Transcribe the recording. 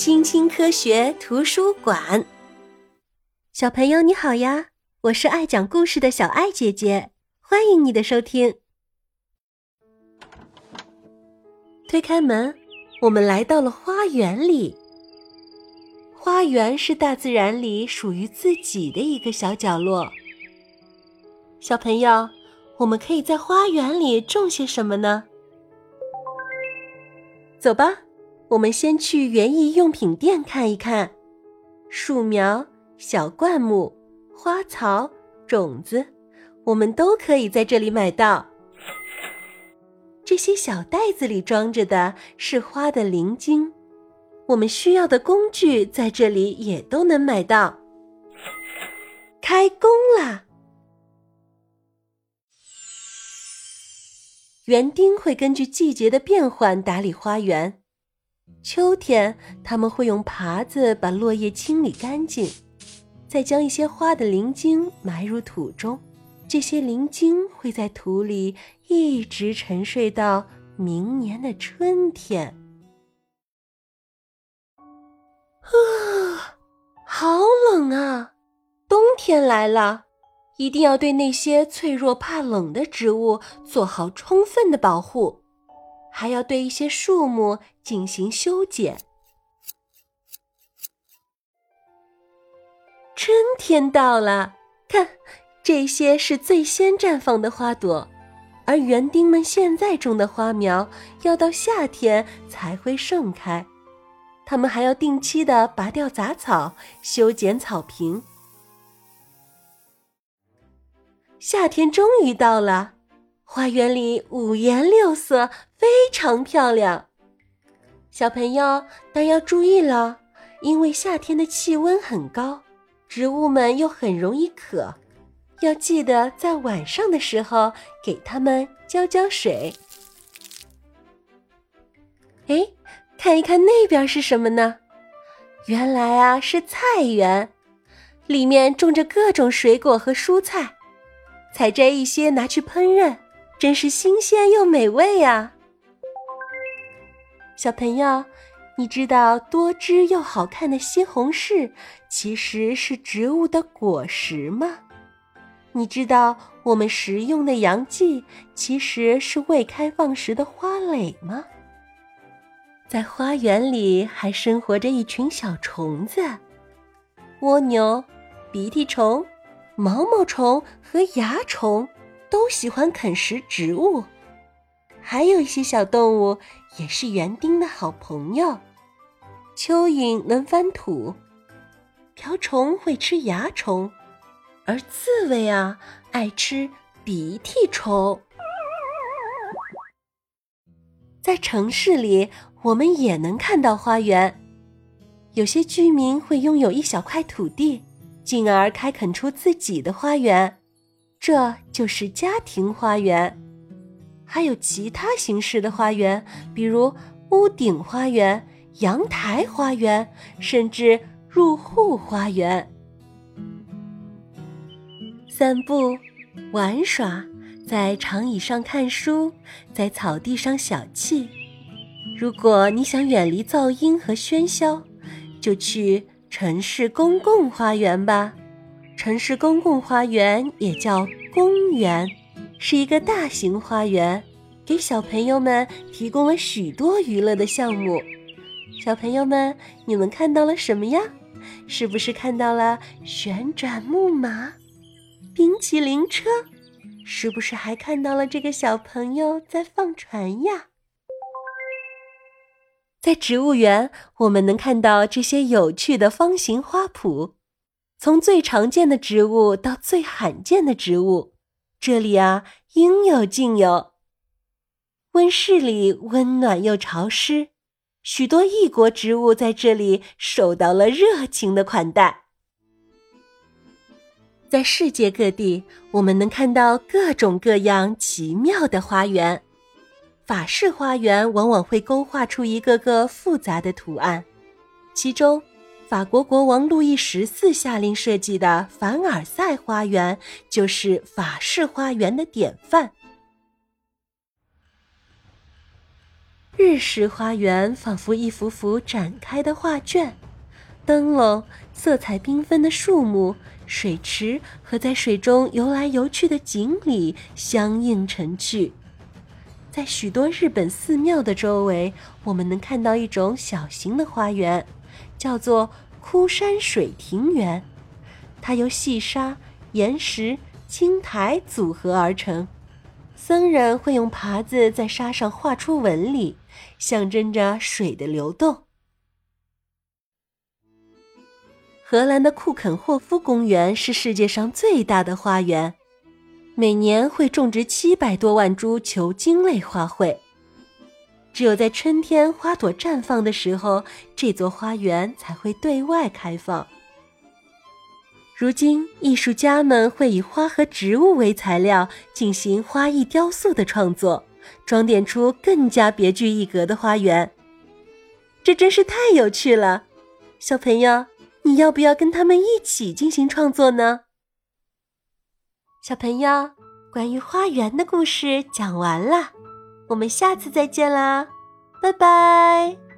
青青科学图书馆。小朋友你好呀，我是爱讲故事的小爱姐姐，欢迎你的收听。推开门，我们来到了花园里。花园是大自然里属于自己的一个小角落。小朋友，我们可以在花园里种些什么呢？走吧，我们先去园艺用品店看一看。树苗、小灌木、花草、种子，我们都可以在这里买到。这些小袋子里装着的是花的灵晶，我们需要的工具在这里也都能买到。开工啦！园丁会根据季节的变换打理花园。秋天，他们会用耙子把落叶清理干净，再将一些花的灵晶埋入土中。这些灵晶会在土里一直沉睡到明年的春天。啊，好冷啊！冬天来了。一定要对那些脆弱怕冷的植物做好充分的保护，还要对一些树木进行修剪。春天到了，看，这些是最先绽放的花朵，而园丁们现在种的花苗要到夏天才会盛开。他们还要定期的拔掉杂草，修剪草坪。夏天终于到了，花园里五颜六色，非常漂亮。小朋友，但要注意了，因为夏天的气温很高，植物们又很容易渴，要记得在晚上的时候给它们浇浇水。哎，看一看那边是什么呢？原来啊是菜园，里面种着各种水果和蔬菜。采摘一些拿去烹饪，真是新鲜又美味呀！小朋友，你知道多汁又好看的西红柿其实是植物的果实吗？你知道我们食用的洋蓟其实是未开放时的花蕾吗？在花园里还生活着一群小虫子：蜗牛、鼻涕虫。毛毛虫和蚜虫都喜欢啃食植物，还有一些小动物也是园丁的好朋友。蚯蚓能翻土，瓢虫会吃蚜虫，而刺猬啊爱吃鼻涕虫。在城市里，我们也能看到花园，有些居民会拥有一小块土地。进而开垦出自己的花园，这就是家庭花园。还有其他形式的花园，比如屋顶花园、阳台花园，甚至入户花园。散步、玩耍，在长椅上看书，在草地上小憩。如果你想远离噪音和喧嚣，就去。城市公共花园吧，城市公共花园也叫公园，是一个大型花园，给小朋友们提供了许多娱乐的项目。小朋友们，你们看到了什么呀？是不是看到了旋转木马、冰淇淋车？是不是还看到了这个小朋友在放船呀？在植物园，我们能看到这些有趣的方形花圃，从最常见的植物到最罕见的植物，这里啊应有尽有。温室里温暖又潮湿，许多异国植物在这里受到了热情的款待。在世界各地，我们能看到各种各样奇妙的花园。法式花园往往会勾画出一个个复杂的图案，其中，法国国王路易十四下令设计的凡尔赛花园就是法式花园的典范。日式花园仿佛一幅幅展开的画卷，灯笼、色彩缤纷的树木、水池和在水中游来游去的锦鲤相映成趣。在许多日本寺庙的周围，我们能看到一种小型的花园，叫做枯山水庭园。它由细沙、岩石、青苔组合而成。僧人会用耙子在沙上画出纹理，象征着水的流动。荷兰的库肯霍夫公园是世界上最大的花园。每年会种植七百多万株球茎类花卉。只有在春天花朵绽放的时候，这座花园才会对外开放。如今，艺术家们会以花和植物为材料进行花艺雕塑的创作，装点出更加别具一格的花园。这真是太有趣了！小朋友，你要不要跟他们一起进行创作呢？小朋友，关于花园的故事讲完了，我们下次再见啦，拜拜。